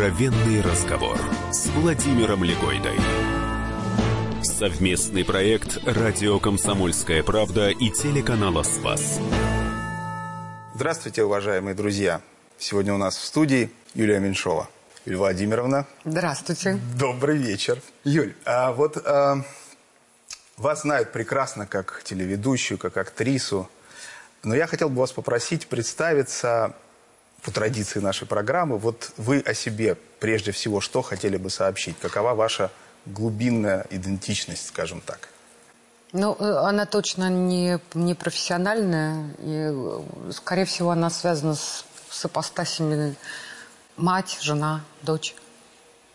Откровенный разговор с Владимиром Легойдой. Совместный проект «Радио Комсомольская правда» и телеканала «Спас». Здравствуйте, уважаемые друзья. Сегодня у нас в студии Юлия Меньшова. Юлия Владимировна. Здравствуйте. Добрый вечер. Юль, а вот а, вас знают прекрасно как телеведущую, как актрису. Но я хотел бы вас попросить представиться по традиции нашей программы. Вот вы о себе прежде всего что хотели бы сообщить? Какова ваша глубинная идентичность, скажем так? Ну, э, она точно не, не профессиональная. И, э, скорее всего, она связана с, с апостасиями мать, жена, дочь,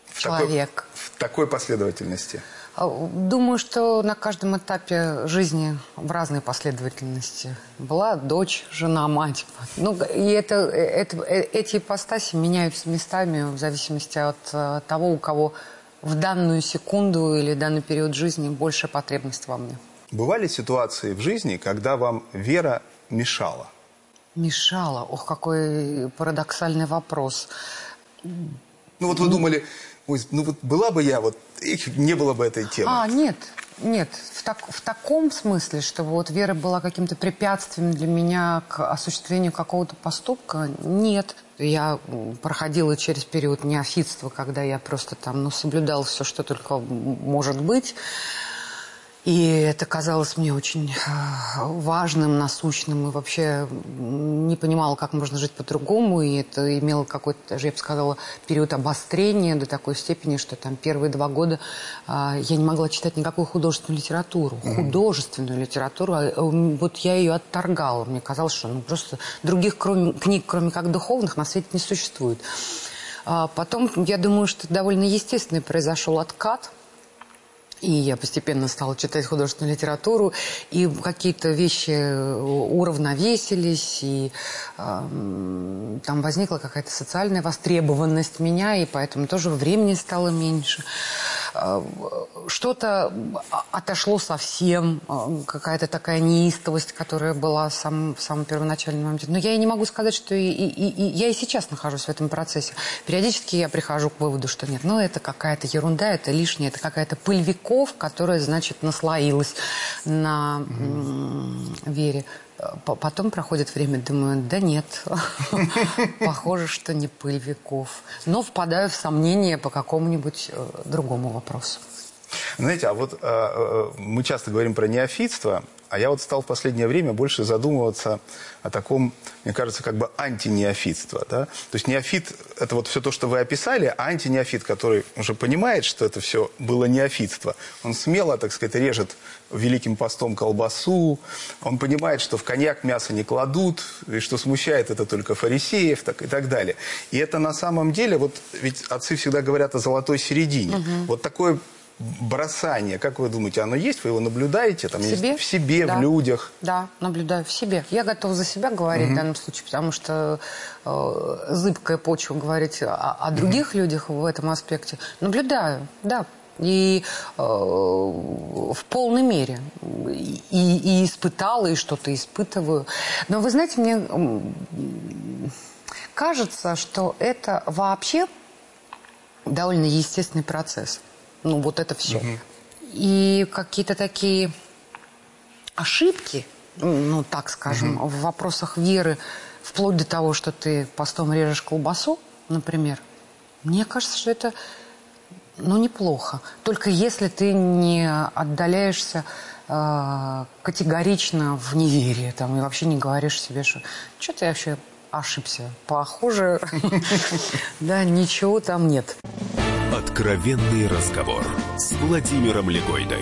В человек. Такой, в такой последовательности? А, Думаю, что на каждом этапе жизни в разной последовательности была дочь, жена, мать. Ну, и это, это, э, эти ипостаси меняются местами в зависимости от э, того, у кого в данную секунду или данный период жизни больше потребность во мне. Бывали ситуации в жизни, когда вам вера мешала? Мешала. Ох, какой парадоксальный вопрос. Ну вот вы думали, ой, ну вот была бы я, вот их, не было бы этой темы. А, нет, нет. В, так, в таком смысле, что вот вера была каким-то препятствием для меня к осуществлению какого-то поступка, нет. Я проходила через период неофитства, когда я просто там, ну, соблюдала все, что только может быть. И это казалось мне очень э, важным, насущным. И вообще не понимала, как можно жить по-другому. И это имело какой-то, даже я бы сказала, период обострения до такой степени, что там первые два года а, я не могла читать никакую художественную литературу. Художественную литературу. а, м, Вот я ее отторгала. Мне казалось, что ну, просто других кроме, книг, кроме как духовных, на свете не существует. А потом, я думаю, что довольно естественный произошел откат – и я постепенно стала читать художественную литературу, и какие-то вещи уравновесились, и эм, там возникла какая-то социальная востребованность меня, и поэтому тоже времени стало меньше. Э, Что-то отошло совсем, э, какая-то такая неистовость, которая была в самом, в самом первоначальном моменте. Но я и не могу сказать, что и, и- и- я и сейчас нахожусь в этом процессе. Периодически я прихожу к выводу, что нет, ну это какая-то ерунда, это лишнее, это какая-то пыль веков, которая, значит, наслоилась на м, вере. Потом проходит время, думаю, да нет, похоже, что не пыль веков. Но впадаю в сомнение по какому-нибудь э, другому вопросу. Знаете, а вот э, э, мы часто говорим про неофитство, а я вот стал в последнее время больше задумываться о таком, мне кажется, как бы антинеофитство. Да? То есть неофит – это вот все то, что вы описали, а антинеофит, который уже понимает, что это все было неофитство, он смело, так сказать, режет великим постом колбасу, он понимает, что в коньяк мясо не кладут, и что смущает это только фарисеев так, и так далее. И это на самом деле, вот ведь отцы всегда говорят о золотой середине. Вот такое бросание, как вы думаете, оно есть? Вы его наблюдаете? Там В есть себе? в себе, Да. в людях? Да, наблюдаю в себе. Я готова за себя говорить в данном случае, потому что э, зыбкая почва говорить о, о других людях в этом аспекте. Наблюдаю, да. И э, в полной мере. И, и испытала, и что-то испытываю. Но вы знаете, мне кажется, что это вообще довольно естественный процесс. Ну, вот это все. И какие-то такие ошибки, ну, так скажем, в вопросах веры, вплоть до того, что ты постом режешь колбасу, например, мне кажется, что это, ну, неплохо. Только если ты не отдаляешься э, категорично в неверие, там, и вообще не говоришь себе, что что-то я вообще ошибся. Похоже, да, ничего там нет. Откровенный разговор с Владимиром Легойдой.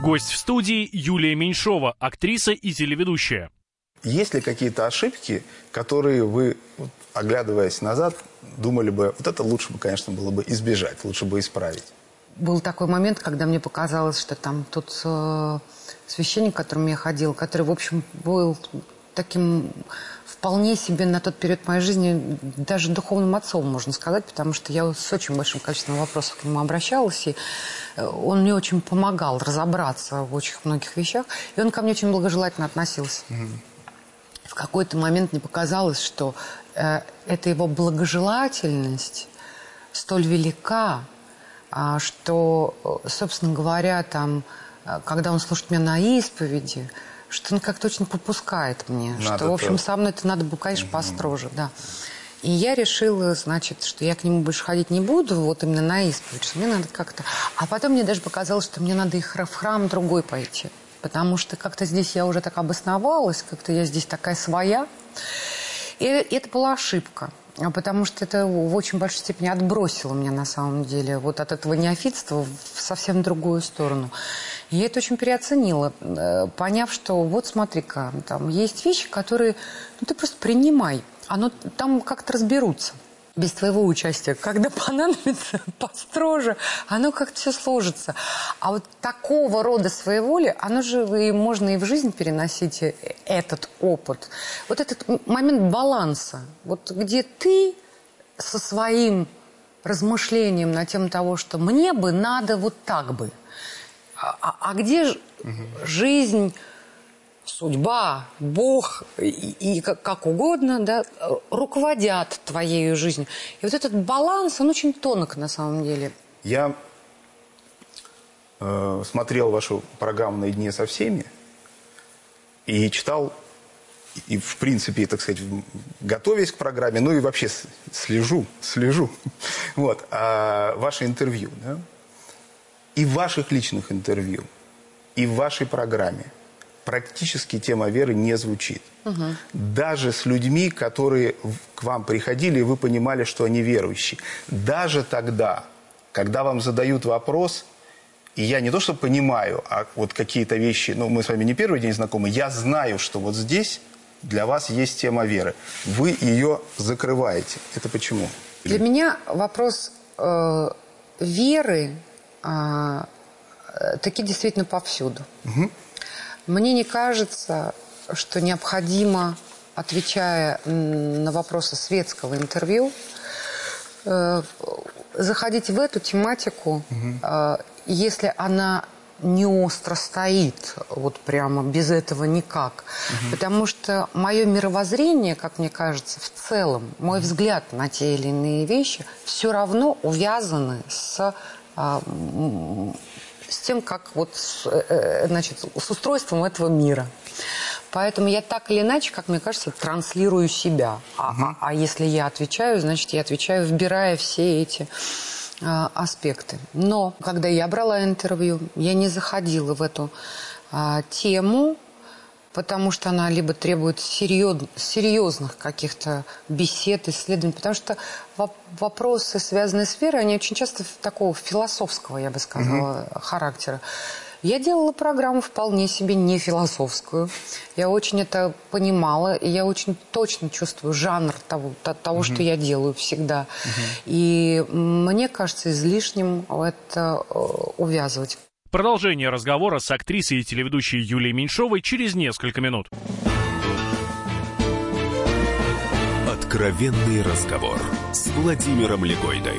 Гость в студии Юлия Меньшова, актриса и телеведущая. Есть ли какие-то ошибки, которые вы, вот, оглядываясь назад, думали бы, вот это лучше бы, конечно, было бы избежать, лучше бы исправить? Был такой момент, когда мне показалось, что там тот э, священник, к которому я ходила, который, в общем, был таким вполне себе на тот период моей жизни даже духовным отцом, можно сказать, потому что я с очень большим количеством вопросов к нему обращалась, и э, он мне очень помогал разобраться в очень многих вещах, и он ко мне очень благожелательно относился. В какой-то момент мне показалось, что э, эта его благожелательность столь велика, а, что, э, собственно говоря, там, э, когда он слушает меня на исповеди, что он как-то очень попускает мне. Надо что, в общем, то. со мной это надо было, конечно, построже, да. И я решила, значит, что я к нему больше ходить не буду, вот именно на исповедь, что мне надо как-то... А потом мне даже показалось, что мне надо и в храм другой пойти. Потому что как-то здесь я уже так обосновалась, как-то я здесь такая своя. И это была ошибка. Потому что это в очень большой степени отбросило меня на самом деле вот от этого неофитства в совсем другую сторону. Я это очень переоценила, э, поняв, что вот смотри-ка, там есть вещи, которые ну, ты просто принимай. Оно там как-то разберутся без твоего участия. Когда понадобится построже, оно как-то все сложится. А вот такого рода своеволие, оно же и можно и в жизнь переносить э, этот опыт. Вот этот момент баланса, вот где ты со своим размышлением на тему того, что мне бы надо вот так бы. А, а- где ж- жизнь судьба, Бог и, и как, как угодно, да, руководят твоей жизнью. И вот этот баланс, он очень тонок на самом деле. Я э, смотрел вашу программу «Наедине со всеми» и читал, и в принципе, так сказать, готовясь к программе, ну и вообще слежу, слежу, вот, а, ваше интервью, да? И в ваших личных интервью, и в вашей программе практически тема веры не звучит. Даже с людьми, которые к вам приходили, и вы понимали, что они верующие. Даже тогда, когда вам задают вопрос, и я не то что понимаю, а вот какие-то вещи, ну мы с вами не первый день знакомы, я знаю, что вот здесь для вас есть тема веры. Вы ее закрываете. Это почему? Для меня вопрос э, веры а, э, таки действительно повсюду. Мне не кажется, что необходимо, отвечая на вопросы светского интервью, э, заходить в эту тематику, э, если она не остро стоит, вот прямо без этого никак. Потому что мое мировоззрение, как мне кажется, в целом, мой взгляд на те или иные вещи, все равно увязаны с с тем, как вот, с, э, э, значит, с устройством этого мира. Поэтому я так или иначе, как мне кажется, транслирую себя. А, а- а если я отвечаю, значит, я отвечаю, вбирая все эти а, аспекты. Но когда я брала интервью, я не заходила в эту а, тему, потому что она либо требует серьез- серьезных каких-то бесед, исследований, потому что воп- вопросы, связанные с верой, они очень часто такого философского, я бы сказала, характера. Я делала программу вполне себе не философскую. Я очень это понимала, и я очень точно чувствую жанр того, то- того что я делаю всегда. И мне кажется излишним это э, увязывать. Продолжение разговора с актрисой и телеведущей Юлией Меньшовой через несколько минут. Откровенный разговор с Владимиром Легойдой.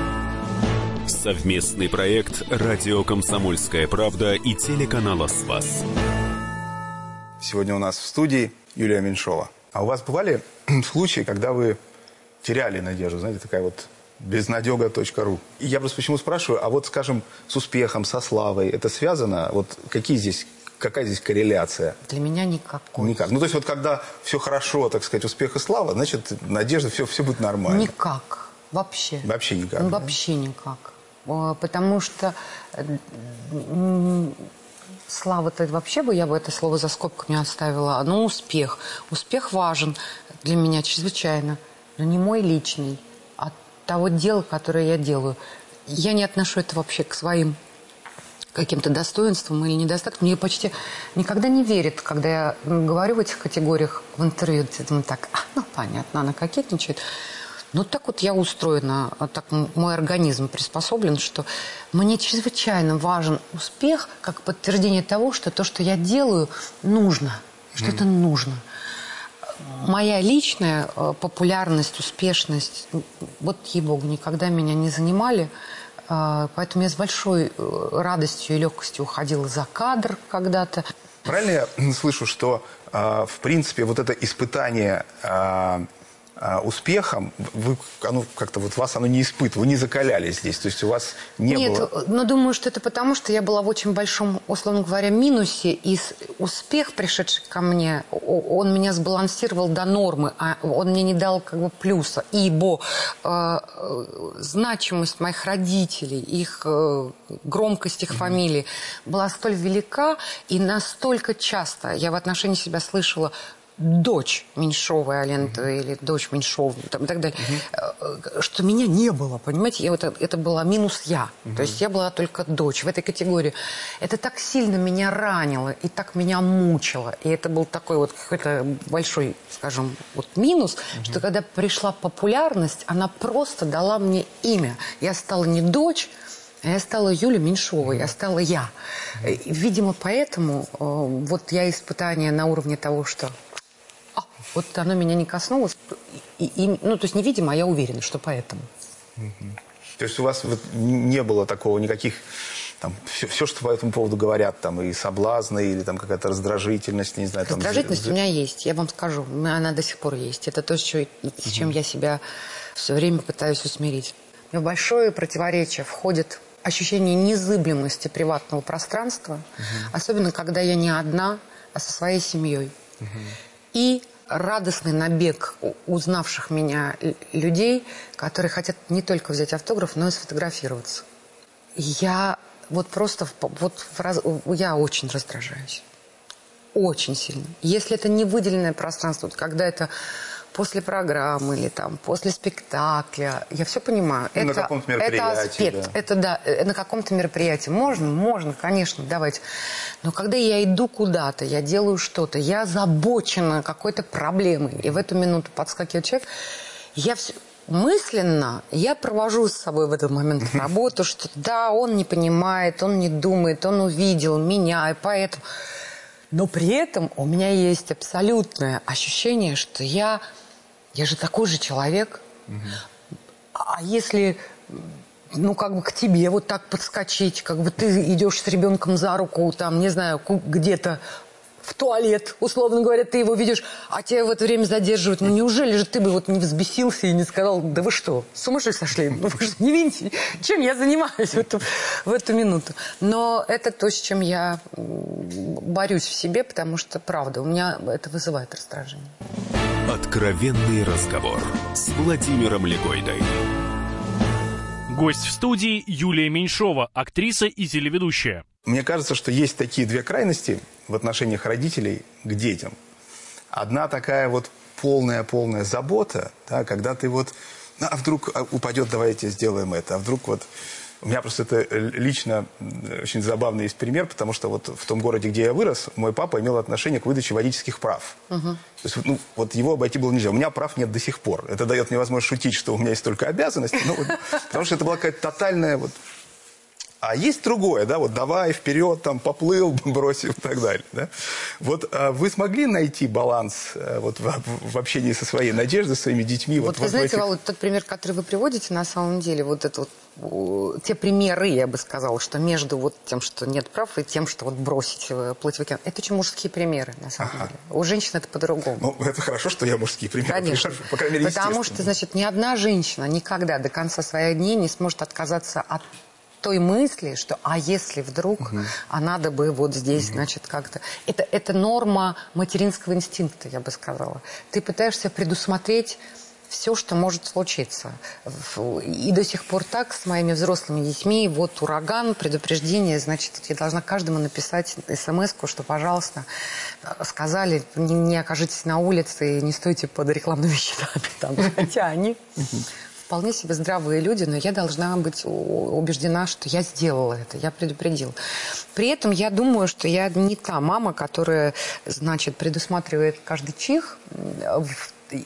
Совместный проект «Радио Комсомольская правда» и телеканала «Спас». Сегодня у нас в студии Юлия Меньшова. А у вас бывали случаи, когда вы теряли надежду, знаете, такая вот безнадега.ру. И я просто почему спрашиваю, а вот, скажем, с успехом, со славой, это связано? Вот какие здесь, какая здесь корреляция? Для меня никакой. Никак. Ну, то есть вот когда все хорошо, так сказать, успех и слава, значит, надежда, все, все будет нормально. Никак. Вообще. Вообще никак, Ну, да? Вообще никак. Потому что э, слава-то вообще бы, я бы это слово за скобками оставила. Ну, успех. Успех важен для меня чрезвычайно. Но не мой личный, а того дела, которое я делаю. Я не отношу это вообще к своим каким-то достоинством или недостатком. Мне почти никогда не верят, когда я говорю в этих категориях в интервью. Я думаю, так, а, ну, понятно, она кокетничает. Ну, так вот я устроена, а так мой организм приспособлен, что мне чрезвычайно важен успех как подтверждение того, что то, что я делаю, нужно, что mm. это нужно. Моя личная э, популярность, успешность, вот, ей-богу, никогда меня не занимали. Э, поэтому я с большой э, радостью и легкостью уходила за кадр когда-то. Правильно я слышу, что, в принципе, вот это испытание успехом, вы, оно как-то вот вас оно не испытывало, вы не закалялись здесь, то есть у вас не Нет, было... Нет, но думаю, что это потому, что я была в очень большом, условно говоря, минусе, и успех, пришедший ко мне, он меня сбалансировал до нормы, а он мне не дал как бы плюса, ибо э, значимость моих родителей, их э, громкость их фамилии была столь велика, и настолько часто я в отношении себя слышала дочь Меньшовой Аленты mm-hmm. или дочь Меньшова там, и так далее, mm-hmm. что меня не было, понимаете, я, вот, это была минус я, mm-hmm. то есть я была только дочь в этой категории. Это так сильно меня ранило и так меня мучило, и это был такой вот какой-то большой, скажем, вот минус, mm-hmm. что когда пришла популярность, она просто дала мне имя. Я стала не дочь, а я стала Юля Меньшова, я стала я. Видимо, поэтому э, вот я испытание на уровне того, что вот оно меня не коснулось. И, и, ну, то есть невидимо, а я уверена, что поэтому. То есть у вас вот не было такого никаких там, все, все, что по этому поводу говорят, там, и соблазны, или там какая-то раздражительность, не знаю. Там, раздражительность у меня есть, я вам скажу, она до сих пор есть. Это то, с чем я себя все время пытаюсь усмирить. Но большое противоречие входит ощущение незыблемости приватного пространства, угу. особенно когда я не одна, а со своей семьей. Угу. И радостный набег узнавших меня людей, которые хотят не только взять автограф, но и сфотографироваться. Я вот просто вот я очень раздражаюсь. Очень сильно. Если это не выделенное пространство, когда это после программы или там после спектакля. Я все понимаю. Ну, это, на каком-то мероприятии. Это аспект. Да. Это да, э, на каком-то мероприятии. Можно, можно, конечно, давайте. Но когда я иду куда-то, я делаю что-то, я озабочена какой-то проблемой, и в эту минуту подскакивает человек, я все мысленно я провожу с собой в этот момент работу, что да, он не понимает, он не думает, он увидел меня, и поэтому... Но при этом у меня есть абсолютное ощущение, что я я же такой же человек. А если, ну, как бы к тебе вот так подскочить, как бы ты идешь с ребенком за руку, там, не знаю, где-то в туалет, условно говоря, ты его видишь, а тебя в это время задерживают. Ну, неужели же ты бы вот не взбесился и не сказал, да вы что, с ума сошли? Ну, вы же не видите, чем я занимаюсь в эту, в эту минуту. Но это то, с чем я борюсь в себе, потому что, правда, у меня это вызывает раздражение. Откровенный разговор с Владимиром Легойдой. Гость в студии Юлия Меньшова, актриса и телеведущая. Мне кажется, что есть такие две крайности в отношениях родителей к детям. Одна такая вот полная-полная забота, да, когда ты вот, ну, а вдруг а, упадет, давайте сделаем это, а вдруг вот у меня просто это э, лично очень забавный есть пример, потому что вот в том городе, где я вырос, мой папа имел отношение к выдаче водительских прав. Угу. То есть, ну, вот его обойти было нельзя. У меня прав нет до сих пор. Это дает мне возможность шутить, что у меня есть только обязанности, ну, вот, потому что это была какая-то тотальная вот а есть другое, да, вот давай вперед, там, поплыл, бросил и так далее, да. Вот а вы смогли найти баланс а, вот в, в общении со своей Надеждой, со своими детьми? Вот, вот вы вот знаете, этих... Володь, тот пример, который вы приводите, на самом деле, вот это вот, те примеры, я бы сказала, что между вот тем, что нет прав, и тем, что вот бросить э, плыть в океан, это очень мужские примеры, на самом ага. деле. У женщин это по-другому. Ну, это хорошо, что я мужские примеры. Конечно. По крайней мере, Потому что, значит, ни одна женщина никогда до конца своих дней не сможет отказаться от той мысли, что а если вдруг, угу. а надо бы вот здесь, угу. значит, как-то... Это, это норма материнского инстинкта, я бы сказала. Ты пытаешься предусмотреть все, что может случиться. И до сих пор так с моими взрослыми детьми. Вот ураган, предупреждение, значит, я должна каждому написать смс что, пожалуйста, сказали, не, не окажитесь на улице и не стойте под рекламными щитами. Там. Хотя они вполне себе здравые люди, но я должна быть убеждена, что я сделала это, я предупредила. При этом я думаю, что я не та мама, которая, значит, предусматривает каждый чих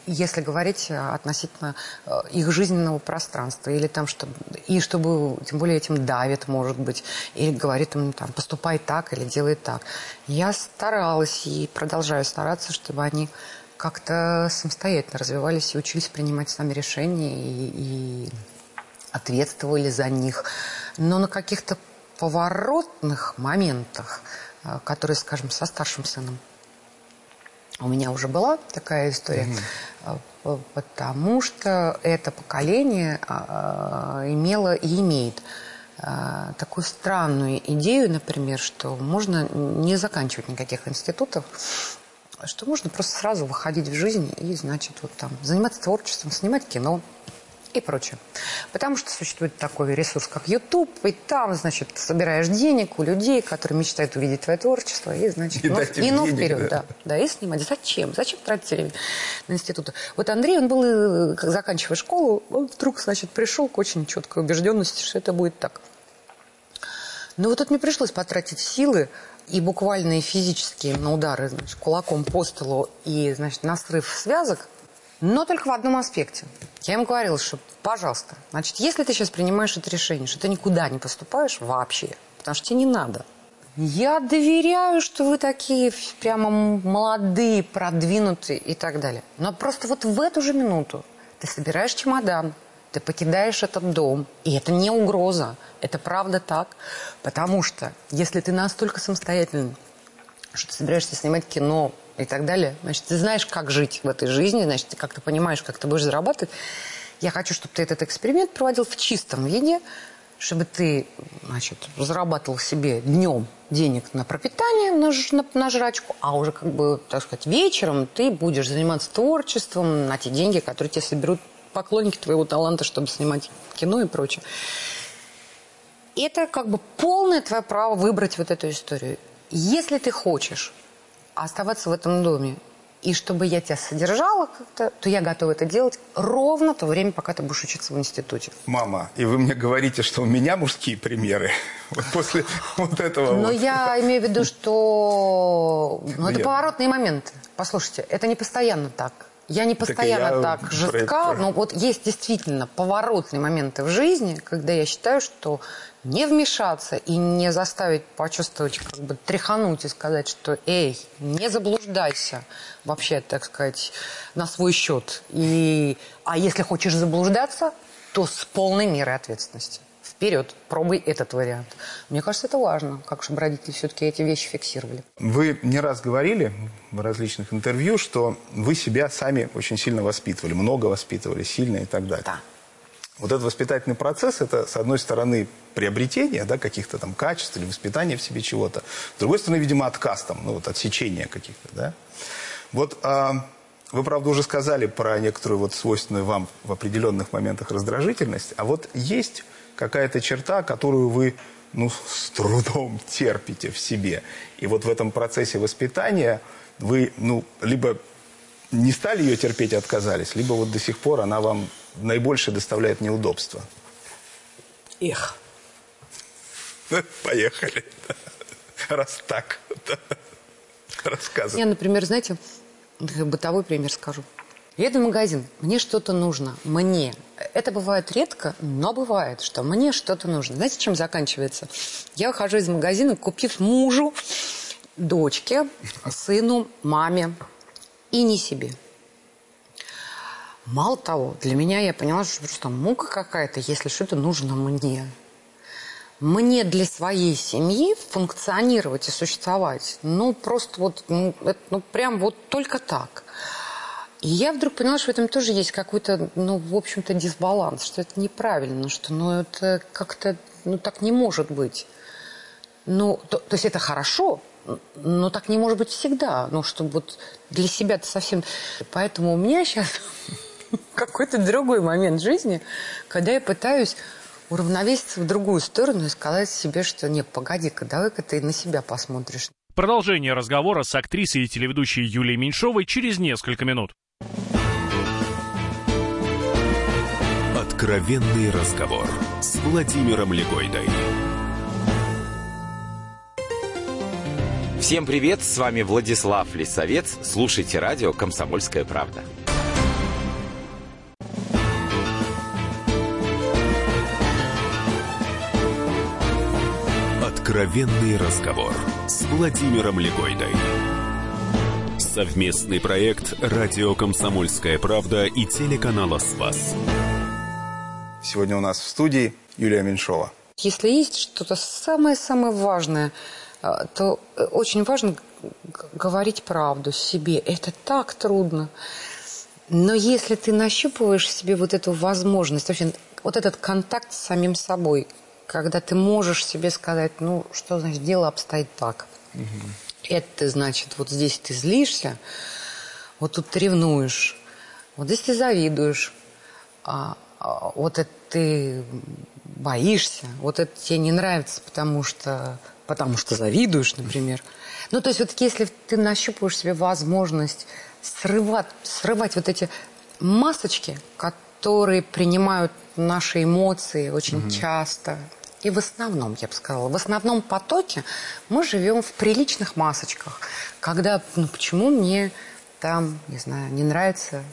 если говорить относительно э, их жизненного пространства, или там, что, и чтобы, тем более этим давит, может быть, или говорит им, там, поступай так или делай так. Я старалась и продолжаю стараться, чтобы они как-то самостоятельно развивались и учились принимать сами решения и, и ответствовали за них. Но на каких-то поворотных моментах, э, которые, скажем, со старшим сыном у меня уже была такая история, mm-hmm. потому что это поколение а, имело и имеет такую странную идею, например, что можно не заканчивать никаких институтов, что можно просто сразу выходить в жизнь и, значит, вот там заниматься творчеством, снимать кино, и прочее. Потому что существует такой ресурс, как YouTube, и там, значит, собираешь денег у людей, которые мечтают увидеть твое творчество, и, значит, и, ну, и ну денег, вперед, да. да. Да, и снимать. Зачем? Зачем тратить время на институты? Вот Андрей, он был, э, как заканчивая школу, он вдруг, значит, пришел к очень четкой убежденности, что это будет так. Но вот тут мне пришлось потратить силы и буквальные физические на удары значит, кулаком по столу и, значит, на срыв связок, но только в одном аспекте. Я ему говорила, что, пожалуйста, значит, если ты сейчас принимаешь это решение, что ты никуда не поступаешь вообще, потому что тебе не надо. Я доверяю, что вы такие прямо молодые, продвинутые и так далее. Но просто вот в эту же минуту ты собираешь чемодан, ты покидаешь этот дом, и это не угроза, это правда так, потому что если ты настолько самостоятельный, что ты собираешься снимать кино, и так далее. Значит, ты знаешь, как жить в этой жизни, значит, ты как-то понимаешь, как ты будешь зарабатывать. Я хочу, чтобы ты этот эксперимент проводил в чистом виде, чтобы ты, значит, зарабатывал себе днем денег на пропитание, на, на, на жрачку, а уже, как бы, так сказать, вечером ты будешь заниматься творчеством на те деньги, которые тебе соберут поклонники твоего таланта, чтобы снимать кино и прочее. Это как бы полное твое право выбрать вот эту историю. Если ты хочешь оставаться в этом доме, и чтобы я тебя содержала как-то, то я готова это делать ровно то время, пока ты будешь учиться в институте. Мама, и вы мне говорите, что у меня мужские примеры. Вот после вот этого Но вот. я имею в виду, что... Ну, это поворотные моменты. Послушайте, это не постоянно так. Я не постоянно так, я так жестка, но вот есть действительно поворотные моменты в жизни, когда я считаю, что не вмешаться и не заставить почувствовать, как бы тряхануть и сказать, что эй, не заблуждайся вообще, так сказать, на свой счет. И, а если хочешь заблуждаться, то с полной мерой ответственности. Вперед, пробуй этот вариант. Мне кажется, это важно, как чтобы родители все-таки эти вещи фиксировали. Вы не раз говорили в различных интервью, что вы себя сами очень сильно воспитывали, много воспитывали, сильно и так далее. Да. Вот этот воспитательный процесс, это, с одной стороны, приобретение да, каких-то там качеств или воспитание в себе чего-то. С другой стороны, видимо, отказ там, ну вот отсечение каких-то, да. Вот а, вы, правда, уже сказали про некоторую вот свойственную вам в определенных моментах раздражительность, а вот есть какая-то черта, которую вы, ну, с трудом терпите в себе. И вот в этом процессе воспитания вы, ну, либо не стали ее терпеть и отказались, либо вот до сих пор она вам наибольше доставляет неудобства? Эх. Поехали. Раз так. Рассказывай. Я, например, знаете, бытовой пример скажу. Еду в магазин, мне что-то нужно, мне. Это бывает редко, но бывает, что мне что-то нужно. Знаете, чем заканчивается? Я выхожу из магазина, купив мужу, дочке, сыну, маме и не себе. Мало того, для меня я поняла, что просто мука какая-то, если что-то нужно мне. Мне для своей семьи функционировать и существовать, ну, просто вот, ну, это, ну прям вот только так. И я вдруг поняла, что в этом тоже есть какой-то, ну, в общем-то, дисбаланс, что это неправильно, что, ну, это как-то, ну, так не может быть. Ну, то, то есть это хорошо, но так не может быть всегда. Ну, чтобы вот для себя-то совсем... Поэтому у меня сейчас какой-то другой момент жизни, когда я пытаюсь уравновеситься в другую сторону и сказать себе, что нет, погоди-ка, давай-ка ты на себя посмотришь. Продолжение разговора с актрисой и телеведущей Юлией Меньшовой через несколько минут. Откровенный разговор с Владимиром Легойдой. Всем привет, с вами Владислав Лисовец. Слушайте радио «Комсомольская правда». Откровенный разговор с Владимиром Легойдой. Совместный проект «Радио Комсомольская правда» и телеканала «Спас». Сегодня у нас в студии Юлия Меньшова. Если есть что-то самое-самое важное, а, то э, очень важно говорить правду себе. Это так трудно. Но если ты нащупываешь в себе вот эту возможность, вообще вот этот контакт с самим собой, когда ты можешь себе сказать, ну, что значит, дело обстоит так. Угу. Это значит, вот здесь ты злишься, вот тут ты ревнуешь, вот здесь ты завидуешь, а, а, вот это ты боишься, вот это тебе не нравится, потому что, потому что завидуешь, например. Ну, то есть вот если ты нащупываешь себе возможность срывать, срывать вот эти масочки, которые принимают наши эмоции очень угу. часто, и в основном, я бы сказала, в основном потоке мы живем в приличных масочках. Когда, ну почему мне там, не знаю, не нравится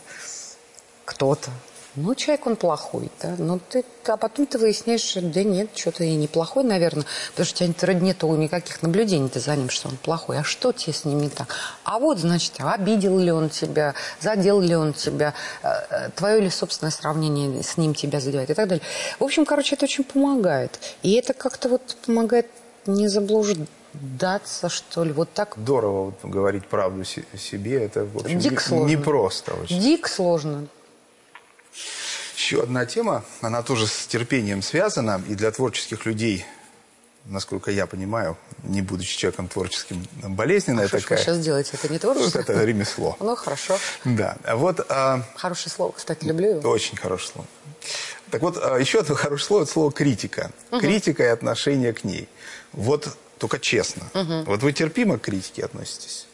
кто-то, ну, человек он плохой, да, ну ты, а потом ты выясняешь, да нет, что-то и неплохой, наверное, потому что у тебя нету никаких наблюдений ты за ним, что он плохой, а что тебе с ним не так? А вот, значит, обидел ли он тебя, задел ли он тебя, э, э, твое ли собственное сравнение с ним тебя задевает и так далее. В общем, короче, это очень помогает. И это как-то вот помогает не заблуждаться, что ли, вот так. Здорово вот, говорить правду себе, это, в общем, Дик не, сложно. непросто очень. Дик сложно. Еще одна тема, она тоже с терпением связана, и для творческих людей, насколько я понимаю, не будучи человеком творческим, болезненная а такая. Что сейчас делаете? Это не творчество? Вот это ремесло. Ну, хорошо. Да. Вот, а... Хорошее слово, кстати, люблю его. Очень хорошее слово. Так вот, а, еще одно хорошее слово – это слово «критика». Угу. Критика и отношение к ней. Вот только честно. Угу. Вот вы терпимо к критике относитесь?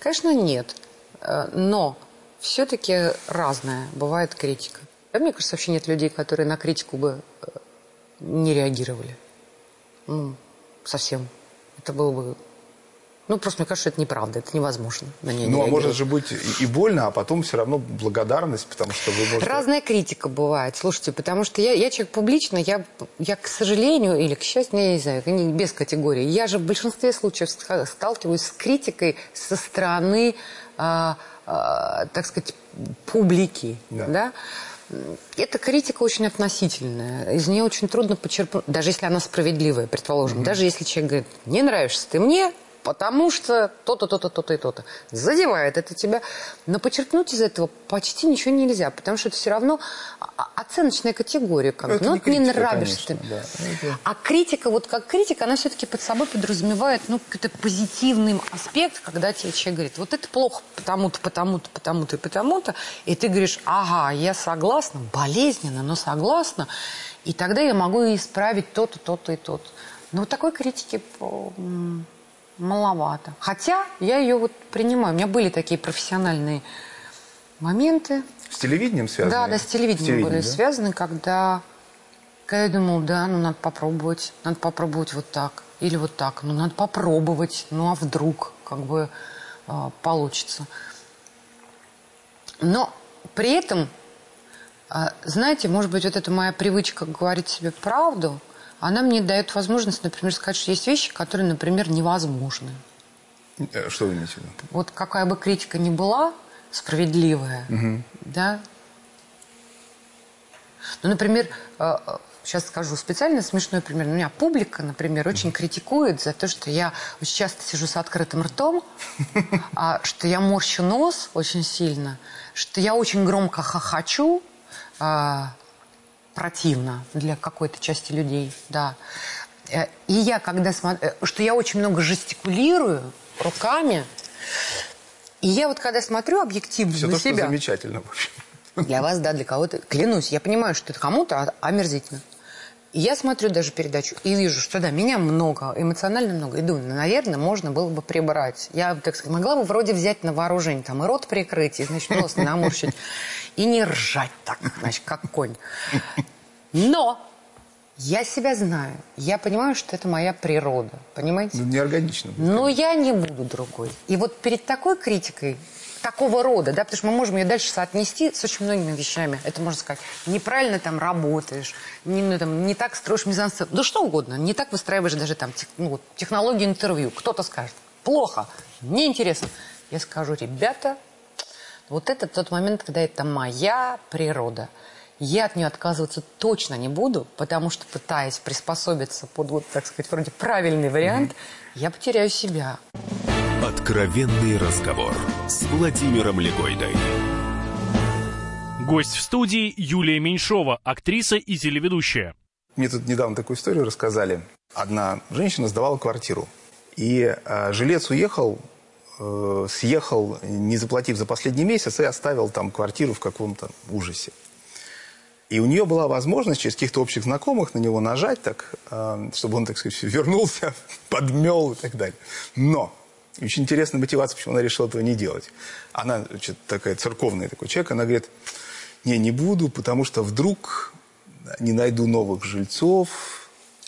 Конечно, нет. Э, но все-таки разная бывает критика. А мне кажется, вообще нет людей, которые на критику бы э, не реагировали. Ну, совсем. Это было бы... Ну, просто мне кажется, это неправда, это невозможно на нее Ну, а может же быть и, больно, а потом все равно благодарность, потому что вы можете... Разная критика бывает, слушайте, потому что я, я человек публичный, я, я, к сожалению, или к счастью, я не знаю, не без категории, я же в большинстве случаев сталкиваюсь с критикой со стороны, э, э, так сказать, публики, да? да? Эта критика очень относительная. Из нее очень трудно почерпнуть, даже если она справедливая, предположим. Mm-hmm. Даже если человек говорит, не нравишься ты мне, потому что то-то, то-то, то-то и то-то. Задевает это тебя. Но почерпнуть из этого почти ничего нельзя, потому что это все равно оценочная категория. Как. Это ну, не, критика, не нравишься конечно, ты. Да. А критика, вот как критика, она все-таки под собой подразумевает ну, какой-то позитивный аспект, когда тебе человек говорит, вот это плохо потому-то, потому-то, потому-то и потому-то. И ты говоришь, ага, я согласна, болезненно, но согласна. И тогда я могу исправить то-то, то-то и то-то. Но вот такой критики маловато. Хотя я ее вот принимаю. У меня были такие профессиональные моменты. С телевидением связаны? Да, да, с телевидением, с телевидением были да? связаны, когда, когда я думала, да, ну надо попробовать, надо попробовать вот так или вот так. Ну надо попробовать, ну а вдруг как бы э, получится. Но при этом, э, знаете, может быть, вот эта моя привычка говорить себе правду – она мне дает возможность, например, сказать, что есть вещи, которые, например, невозможны. Э, что вы имеете в виду? Вот какая бы критика ни была, справедливая, угу. да. Ну, например, сейчас э, скажу специально смешной пример. У меня публика, например, очень критикует за то, что я очень часто сижу с открытым ртом, а, что я морщу нос очень сильно, что я очень громко хохочу, а, противно для какой-то части людей, да. Э, и я, когда смотрю, э, что я очень много жестикулирую руками, и я вот когда смотрю объективно Все на то, себя... замечательно, в общем. Для вас, да, для кого-то. Клянусь, я понимаю, что это кому-то омерзительно. И я смотрю даже передачу и вижу, что да, меня много, эмоционально много. И думаю, ну, наверное, можно было бы прибрать. Я, так сказать, могла бы вроде взять на вооружение, там, и рот прикрыть, и, значит, нос наморщить. И не ржать так, значит, как конь. Но я себя знаю. Я понимаю, что это моя природа. Понимаете? Ну, неорганично. будет, Но я не буду другой. И вот перед такой критикой такого рода, да, потому что мы можем ее дальше соотнести с очень многими вещами. Это можно сказать, неправильно там работаешь, не, ну, там, не так строишь мизансцену, да что угодно, не так выстраиваешь даже там тех- ну, вот, технологию интервью. Кто-то скажет, плохо, неинтересно. Я скажу, ребята, вот это тот момент, когда это моя природа. Я от нее отказываться точно не буду, потому что пытаясь приспособиться под, вот, так сказать, вроде правильный вариант, я потеряю себя. Откровенный разговор с Владимиром Легойдой. Гость в студии Юлия Меньшова, актриса и телеведущая. Мне тут недавно такую историю рассказали. Одна женщина сдавала квартиру. И э, жилец уехал, э, съехал, не заплатив за последний месяц, и оставил там квартиру в каком-то ужасе. И у нее была возможность через каких-то общих знакомых на него нажать, так, э, чтобы он, так сказать, вернулся, подмел и так далее. Но очень интересная мотивация, почему она решила этого не делать. Она значит, такая церковная такой человек, она говорит, не, не буду, потому что вдруг не найду новых жильцов,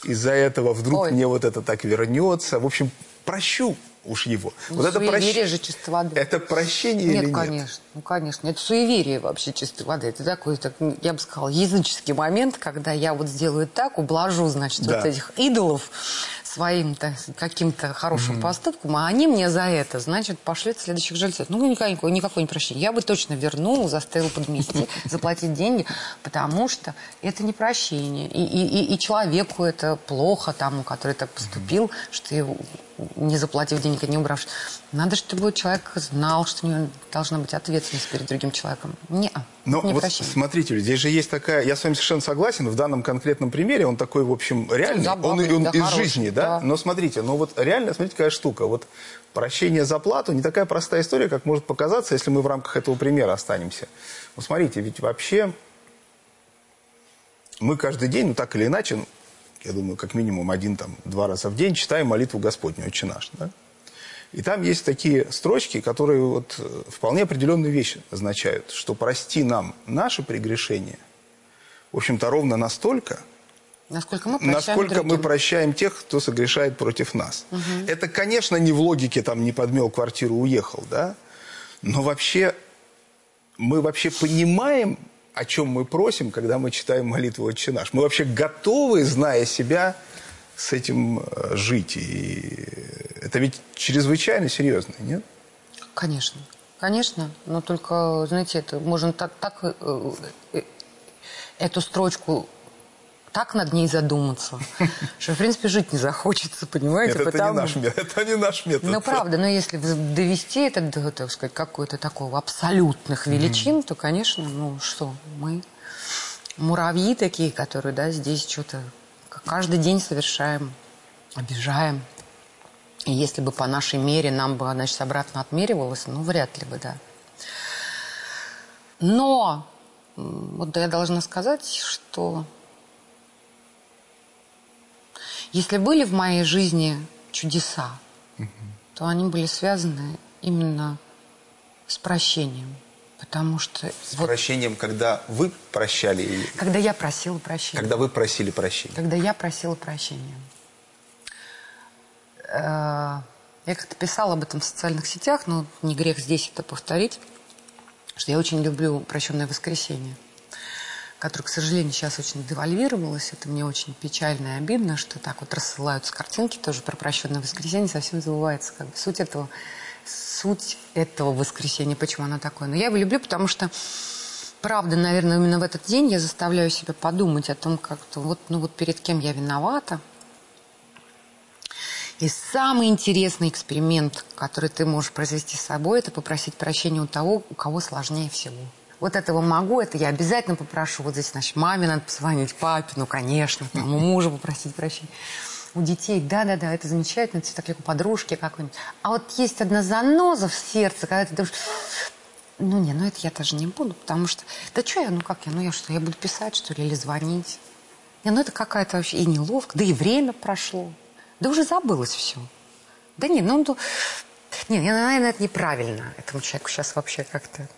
из-за этого вдруг Ой. мне вот это так вернется. В общем, прощу уж его. Ну, вот это суеверие прощ- же чистой воды. Это прощение Нет, или нет? конечно, ну конечно. Это суеверие вообще чистой воды. Это такой, так, я бы сказала, языческий момент, когда я вот сделаю так, ублажу, значит, Да. вот этих идолов своим так, каким-то хорошим поступком, а они мне за это, значит, пошлют следующих жильцов. Ну, никакой, никакой не прощения. Я бы точно вернул, заставил подмести, заплатить деньги, потому что это не прощение. И, и, и, человеку это плохо, тому, который так поступил, что его не заплатив денег и не убравшись. Надо, чтобы человек знал, что у него должна быть ответственность перед другим человеком. Не, Но не вот прощение. смотрите, здесь же есть такая, я с вами совершенно согласен, в данном конкретном примере он такой, в общем, реальный, забавный, он, он да, из хороший, жизни, да? да. Но смотрите, ну вот реально, смотрите, какая штука, вот прощение за плату не такая простая история, как может показаться, если мы в рамках этого примера останемся. Вот смотрите, ведь вообще мы каждый день, ну так или иначе, ну, я думаю, как минимум один, там, два раза в день читаем молитву Господню, «Отче наш», да? И там есть такие строчки, которые вот э, вполне определенную вещь означают, что прости нам наши прегрешения, в общем-то, ровно настолько, Насколько мы прощаем насколько мы прощаем тех, кто согрешает против нас. Это, конечно, не в логике там не подмел квартиру, уехал, да, но вообще мы вообще понимаем, о чем мы просим, когда мы читаем молитву «Отче наш». Мы вообще готовы, зная себя, с этим э, жить. И это ведь чрезвычайно серьезно, нет? Конечно, конечно, но только, знаете, это можно так, так э, э, эту строчку так над ней задуматься, что, в принципе, жить не захочется, понимаете? Нет, это не потому- наш метод. Это не наш метод. Ну, правда, но если довести это до, так сказать, какой-то такого абсолютных величин, то, конечно, ну что, мы муравьи такие, которые, да, здесь что-то каждый день совершаем, обижаем. И если бы по нашей мере нам бы, значит, обратно отмеривалось, ну, вряд ли бы, да. Но вот я должна сказать, что если были в моей жизни чудеса, то они были связаны именно с прощением. Потому что С вот прощением, когда вы прощали, или когда я просила прощения, когда вы просили прощения. когда я просила прощения, э, я как-то писала об этом в социальных сетях, но не грех здесь это повторить, что я очень люблю «Прощенное воскресенье», которое, к сожалению, сейчас очень девальвировалось. Это мне очень печально и обидно, что так вот рассылаются картинки тоже про «Прощенное воскресенье», совсем забывается как бы суть этого, суть этого воскресенья, почему оно такое. Но я его люблю, потому что правда, наверное, именно в этот день я заставляю себя подумать о том, как-то вот, ну вот перед кем я виновата. И самый интересный эксперимент, который ты можешь произвести с собой, это попросить прощения у того, у кого сложнее всего. Вот этого могу, это я обязательно попрошу. Вот здесь, значит, маме надо позвонить, папе, ну, конечно, там, у попросить прощения. У детей, да-да-да, это замечательно, это так у подружки какой-нибудь. А вот есть одна заноза в сердце, когда ты думаешь, ну не, ну это я тоже не буду, потому что, да что я, ну как я, ну я что, я буду писать, что ли, или звонить? Не, ну это какая-то вообще и неловко, да и время прошло, да уже забылось все. Да не, ну, ну не, не, наверное, это неправильно этому человеку сейчас вообще как-то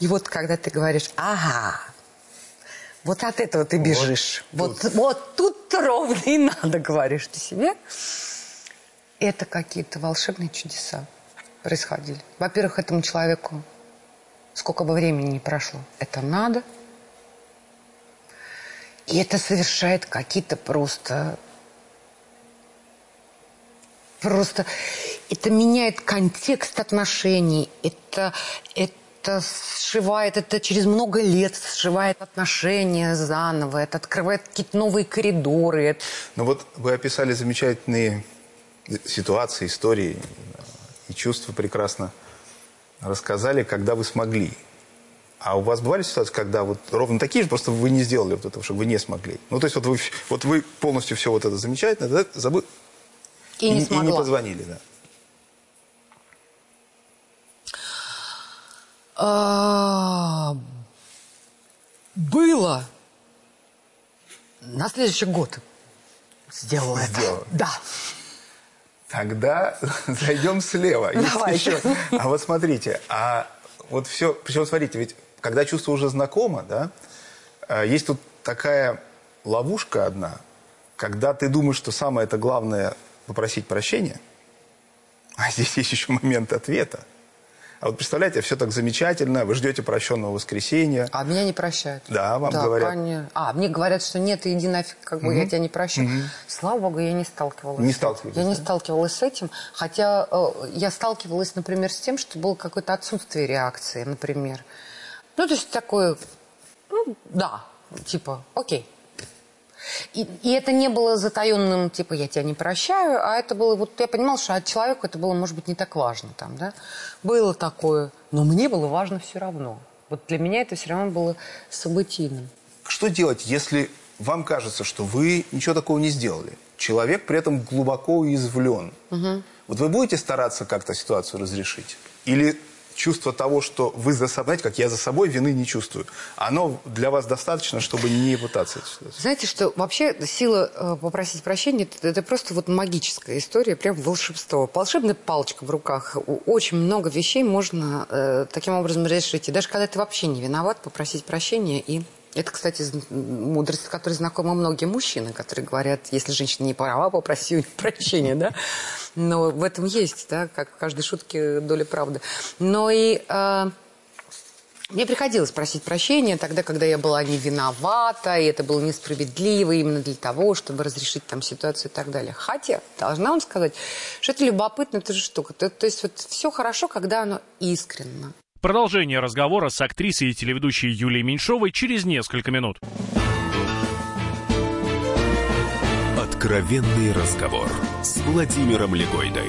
И вот когда ты говоришь, ага, вот от этого ты бежишь. Вот, вот, вот тут ровно и надо, говоришь ты себе. Это какие-то волшебные чудеса происходили. Во-первых, этому человеку сколько бы времени ни прошло, это надо. И это совершает какие-то просто... Просто... Это меняет контекст отношений. Это, это сшивает, это через много лет сшивает отношения заново. Это открывает какие-то новые коридоры. Ну вот вы описали замечательные ситуации, истории и чувства прекрасно рассказали, когда вы смогли. А у вас бывали ситуации, когда вот ровно такие же, просто вы не сделали вот этого, чтобы вы не смогли? Ну, то есть вот вы, вот вы полностью все вот это замечательно, да, забы... И не смогла. И не позвонили, да. А, было. На следующий год сделала это. Сделала. Да. Тогда зайдем слева. Давайте. еще. А вот смотрите, а вот все, причем смотрите, ведь когда чувство уже знакомо, да, э, есть тут такая ловушка одна, когда ты думаешь, что самое это главное попросить прощения, а здесь есть еще момент ответа. А вот представляете, все так замечательно, вы ждете прощенного воскресенья. А меня не прощают. Да, вам да, говорят. Конечно. А, мне говорят, что нет, иди нафиг, как бы я тебя не прощу. Слава богу, я не сталкивалась. Не с этим. сталкивались, Я не да? сталкивалась с этим. Хотя э, я сталкивалась, например, с тем, что было какое-то отсутствие реакции, например. Ну, то есть такое, ну, да, типа, окей. И, и это не было затаенным, типа, я тебя не прощаю, а это было, вот я понимала, что от человека это было, может быть, не так важно там, да. Было такое, но мне было важно все равно. Вот для меня это все равно было событийным. Что делать, если вам кажется, что вы ничего такого не сделали? Человек при этом глубоко уязвлен. Вот вы будете стараться как-то ситуацию разрешить? Или чувство того, что вы за собой, знаете, как я за собой вины не чувствую, оно для вас достаточно, чтобы не пытаться эту ситуацию? Знаете, что вообще сила э, попросить прощения это, это просто вот магическая история, прям волшебство. Волшебная палочка в руках. Очень много вещей можно э, таким образом решить. И даже когда ты вообще не виноват, попросить прощения и это, кстати, мудрость, с которой знакомы многие мужчины, которые говорят, если женщина не права, попроси прощения, да? Но в этом есть, да, как в каждой шутке доля правды. Но и э, мне приходилось просить прощения тогда, когда я была не виновата, и это было несправедливо именно для того, чтобы разрешить там ситуацию и так далее. Хотя, должна вам сказать, что это любопытная тоже штука. То, то есть вот все хорошо, когда оно искренно. Продолжение разговора с актрисой и телеведущей Юлией Меньшовой через несколько минут. Откровенный разговор с Владимиром Легойдой.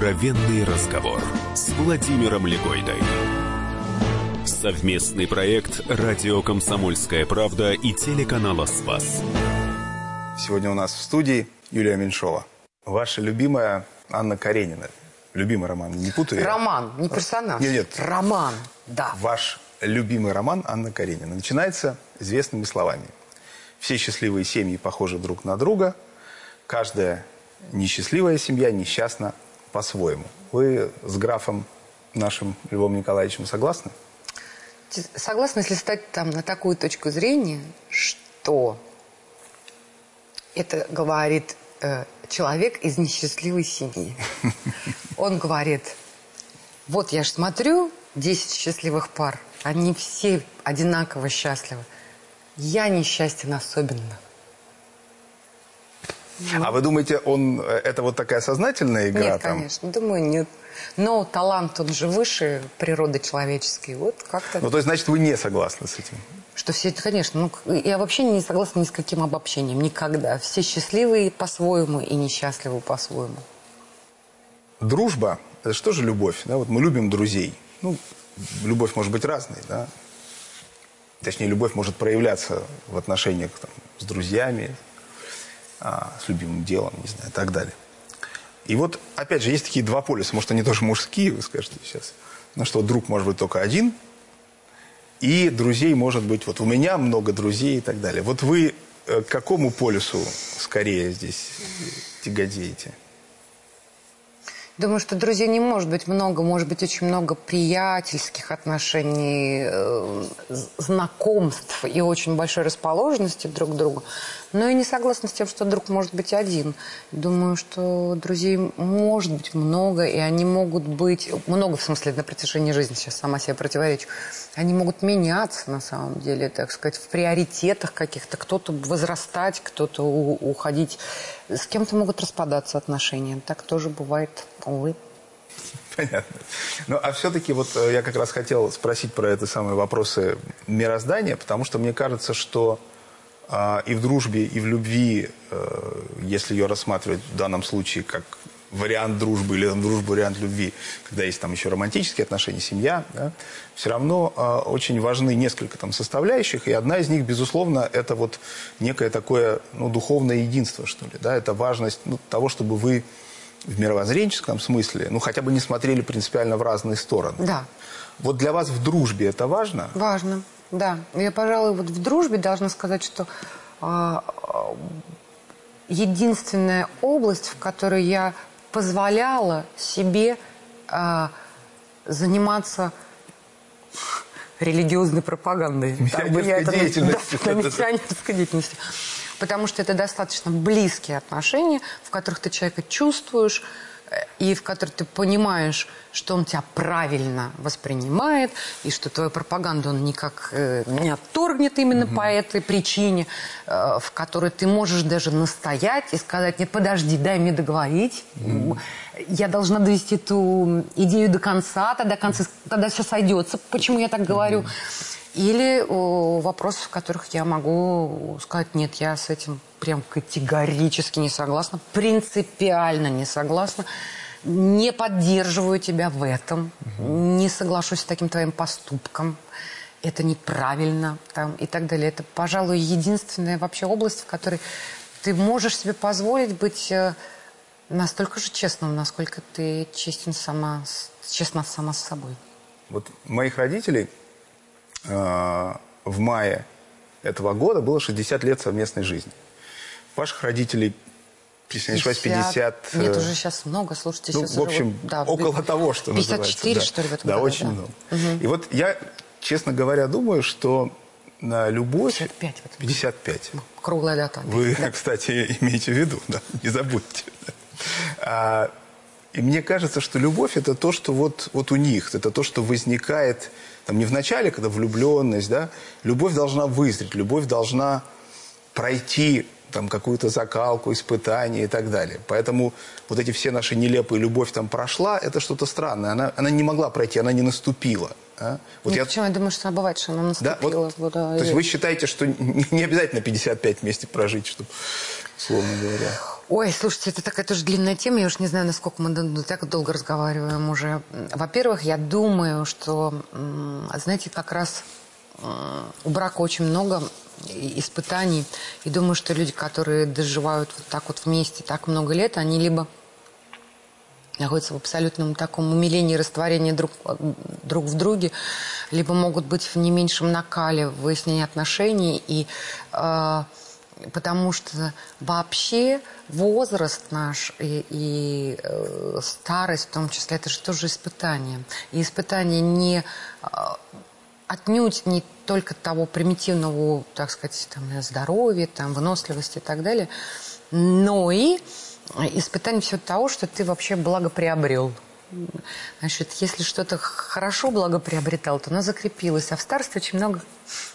Откровенный разговор с Владимиром Легойдой. Совместный проект «Радио Комсомольская правда» и телеканала «Спас». Сегодня у нас в студии Юлия Меньшова. Ваша любимая Анна Каренина. Любимый роман, не путаю? Роман, не персонаж. Нет, нет. Роман, да. Ваш любимый роман Анна Каренина начинается известными словами. Все счастливые семьи похожи друг на друга. Каждая несчастливая семья несчастна по-своему. Вы с графом нашим Львом Николаевичем согласны? Согласна, если стать там на такую точку зрения, что это говорит э, человек из несчастливой семьи. Он говорит, вот я ж смотрю 10 счастливых пар, они все одинаково счастливы. Я несчастен особенно. А вы думаете, он э, это вот такая сознательная игра? нет, там? конечно, думаю, нет. Но талант, он же выше природы человеческой. Вот как-то... Ну, то есть, значит, вы не согласны с этим? Что все это, конечно, ну, я вообще не согласна ни с каким обобщением, никогда. Все счастливые по-своему и несчастливы по-своему. Дружба это что же любовь? Да? Вот мы любим друзей. Ну, любовь может быть разной, да? Точнее, любовь может проявляться в отношениях там, с друзьями, а, с любимым делом, не знаю, и так далее. И вот, опять же, есть такие два полюса. Может, они тоже мужские, вы скажете сейчас. Ну что, друг может быть только один, и друзей может быть, вот у меня много друзей и так далее. Вот вы э, к какому полюсу скорее здесь тяготеете? Думаю, что друзей не может быть много, может быть очень много приятельских отношений, э, знакомств и очень большой расположенности друг к другу. Но и не согласна с тем, что друг может быть один. Думаю, что друзей может быть много, и они могут быть... Много, в смысле, на протяжении жизни, сейчас сама себе противоречу. Они могут меняться, на самом деле, так сказать, в приоритетах каких-то. Кто-то возрастать, кто-то уходить. С кем-то могут распадаться отношения. Так тоже бывает, увы. Понятно. Ну, а все-таки вот э, я как раз хотел спросить про это самые вопросы мироздания, потому что мне кажется, что и в дружбе, и в любви, э, если ее рассматривать в данном случае как вариант дружбы или там, дружба вариант любви, когда есть там еще романтические отношения, семья, да, все равно э, очень важны несколько там составляющих, и одна из них, безусловно, это вот некое такое ну, духовное единство, что ли, да, это важность ну, того, чтобы вы в мировоззренческом смысле, ну, хотя бы не смотрели принципиально в разные стороны. Да. Вот для вас в дружбе это важно? Важно. Да, я, пожалуй, вот в дружбе должна сказать, что э, единственная область, в которой я позволяла себе э, заниматься религиозной пропагандой. Миссионерской деятельностью. Да, миссионерской деятельностью. Потому что это достаточно близкие отношения, в которых ты человека чувствуешь, и в которой ты понимаешь, что он тебя правильно воспринимает, и что твою пропаганду он никак э, не отторгнет именно угу. по этой причине, э, в которой ты можешь даже настоять и сказать, нет, подожди, дай мне договорить. Угу. Я должна довести эту идею до конца, тогда, конце, тогда все сойдется, почему я так говорю. Угу. Или о, вопросов, в которых я могу сказать, нет, я с этим прям категорически не согласна, принципиально не согласна, не поддерживаю тебя в этом, угу. не соглашусь с таким твоим поступком, это неправильно там, и так далее. Это, пожалуй, единственная вообще область, в которой ты можешь себе позволить быть э, настолько же честным, насколько ты честен сама, честна сама с собой. Вот моих родителей в мае этого года было 60 лет совместной жизни. Ваших родителей, если не ошибаюсь, 50... Нет, уже сейчас много, слушайте. Ну, в общем, вот, да, около того, что 54, называется. что ли, в этом Да, году, очень да. много. Угу. И вот я, честно говоря, думаю, что на любовь... 55. Вот 55. Круглая дата. Вы, да. кстати, имеете в виду, да, не забудьте. А, и мне кажется, что любовь это то, что вот, вот у них, это то, что возникает там не в начале, когда влюбленность, да, любовь должна вызреть, любовь должна пройти там какую-то закалку, испытание и так далее. Поэтому вот эти все наши нелепые любовь там прошла, это что-то странное. Она, она не могла пройти, она не наступила. А? Вот ну, я... Почему? Я думаю, что бывает, что она наступила. Да? Вот, вот, да, то есть вы считаете, что не, не обязательно 55 вместе прожить, чтобы, словно говоря... Ой, слушайте, это такая тоже длинная тема. Я уж не знаю, насколько мы так долго разговариваем уже. Во-первых, я думаю, что, знаете, как раз у брака очень много испытаний. И думаю, что люди, которые доживают вот так вот вместе так много лет, они либо находятся в абсолютном таком умилении, растворении друг, друг в друге, либо могут быть в не меньшем накале выяснения отношений. И э, потому что вообще возраст наш и, и э, старость в том числе, это же тоже испытание. И испытание не э, отнюдь не только того примитивного, так сказать, там, здоровья, там, выносливости и так далее, но и испытание всего того, что ты вообще благо приобрел. Значит, если что-то хорошо благоприобретал, то оно закрепилось. А в старости очень, много,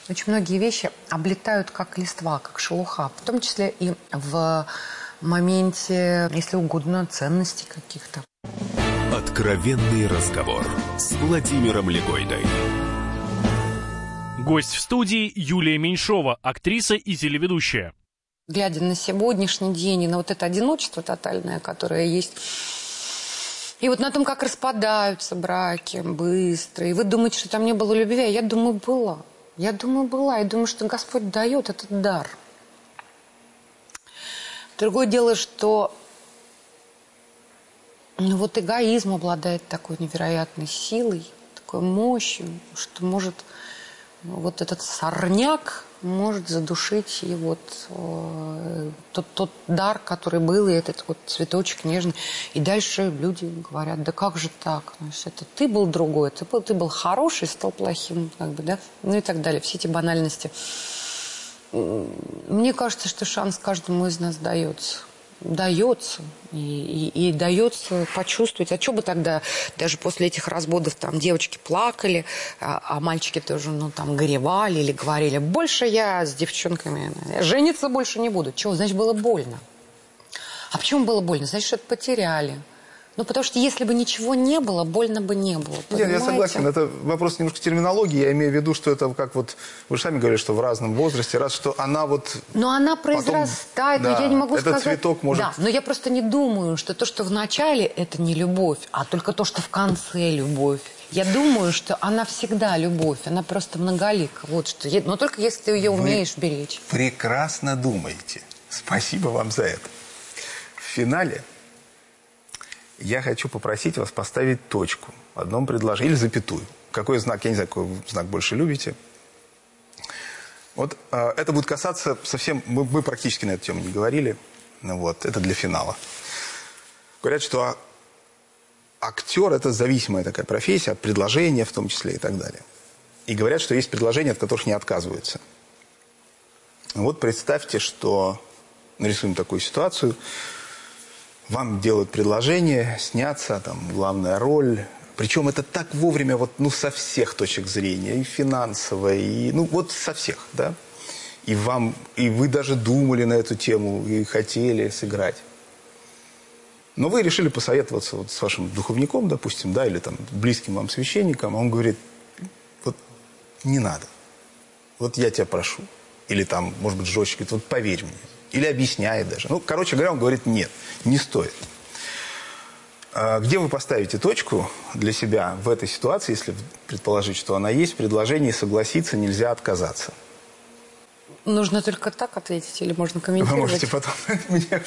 очень многие вещи облетают как листва, как шелуха. В том числе и в моменте, если угодно, ценностей каких-то. Откровенный разговор с Владимиром Легойдой. Гость в студии Юлия Меньшова, актриса и телеведущая. Глядя на сегодняшний день и на вот это одиночество тотальное, которое есть И вот на том, как распадаются браки быстро. И вы думаете, что там не было любви, а я думаю, была. Я думаю, была. Я думаю, что Господь дает этот дар. Другое дело, что ну, вот эгоизм обладает такой невероятной силой, такой мощью, что может вот этот сорняк может задушить и вот э, тот, тот дар, который был, и этот вот цветочек нежный. И дальше люди говорят, да как же так? Значит, это ты был другой, ты был, ты был хороший, стал плохим, как бы, да? Ну и так далее. Все эти банальности. Мне кажется, что шанс каждому из нас дается дается. И, и, и дается почувствовать. А что бы тогда, даже после этих разводов, там девочки плакали, а, а мальчики тоже, ну, там, горевали или говорили, больше я с девчонками, жениться больше не буду. Чего? Значит, было больно. А почему было больно? Значит, что-то потеряли. Ну, потому что если бы ничего не было, больно бы не было. Нет, я согласен. Это вопрос немножко терминологии. Я имею в виду, что это как вот... Вы сами говорили, что в разном возрасте, раз что она вот... Но она произрастает, потом, но я не могу этот сказать... цветок может... Да, но я просто не думаю, что то, что в начале, это не любовь, а только то, что в конце любовь. Я думаю, что она всегда любовь, она просто многолика. Вот что. Но только если ты ее умеешь Вы беречь. прекрасно думаете. Спасибо вам за это. В финале я хочу попросить вас поставить точку в одном предложении, или запятую. Какой знак, я не знаю, какой знак больше любите. Вот э, это будет касаться совсем, мы, мы практически на эту тему не говорили, ну вот, это для финала. Говорят, что а, актер – это зависимая такая профессия от предложения в том числе и так далее. И говорят, что есть предложения, от которых не отказываются. Вот представьте, что нарисуем такую ситуацию – вам делают предложение, сняться, там, главная роль. Причем это так вовремя, вот, ну, со всех точек зрения, и финансовой, и, ну, вот со всех, да. И вам, и вы даже думали на эту тему, и хотели сыграть. Но вы решили посоветоваться вот с вашим духовником, допустим, да, или там близким вам священником, а он говорит, вот не надо, вот я тебя прошу. Или там, может быть, жестче, говорит, вот поверь мне. Или объясняет даже. Ну, короче говоря, он говорит, нет, не стоит. А где вы поставите точку для себя в этой ситуации, если предположить, что она есть, в предложении согласиться нельзя отказаться? Нужно только так ответить или можно комментировать? Вы можете потом... Мне,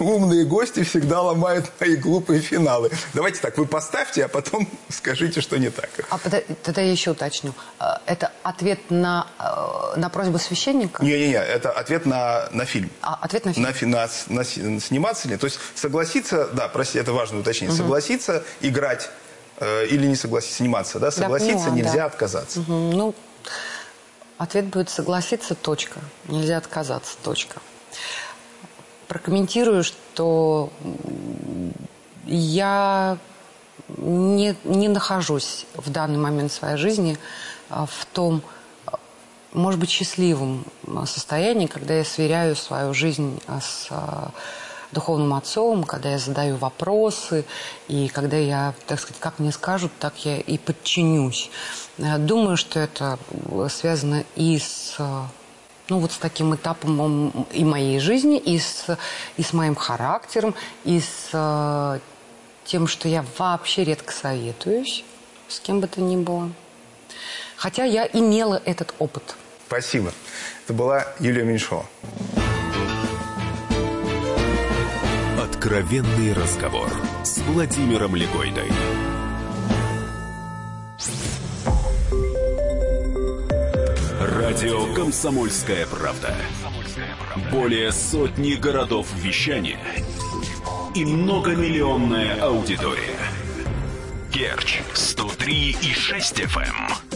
умные гости всегда ломают мои глупые финалы. Давайте так, вы поставьте, а потом скажите, что не так. А тогда я еще уточню. А, это ответ на, э, на просьбу священника? Не-не-не, это ответ на, на фильм. А, ответ на фильм? На, на, на, сниматься ли? То есть согласиться, да, прости, это важное уточнение, угу. согласиться играть э, или не согласиться, сниматься, да, согласиться да, поняла, нельзя да. отказаться. Угу. Ну, Ответ будет согласиться, точка. Нельзя отказаться, точка. Прокомментирую, что я не, не нахожусь в данный момент своей жизни а, в том, может быть, счастливом состоянии, когда я сверяю свою жизнь с а, духовным отцом, когда я задаю вопросы, и когда я, так сказать, как мне скажут, так я и подчинюсь. Э, думаю, что это связано и с э, ну, вот с таким этапом и моей жизни, и с, и с моим характером, и с э, тем, что я вообще редко советуюсь с кем бы то ни было. Хотя я имела этот опыт. Спасибо. Это была Юлия Меньшова. Откровенный разговор с Владимиром Легойдой. Радио «Комсомольская правда». Более сотни городов вещания и многомиллионная аудитория. Керчь 103 и 6 FM.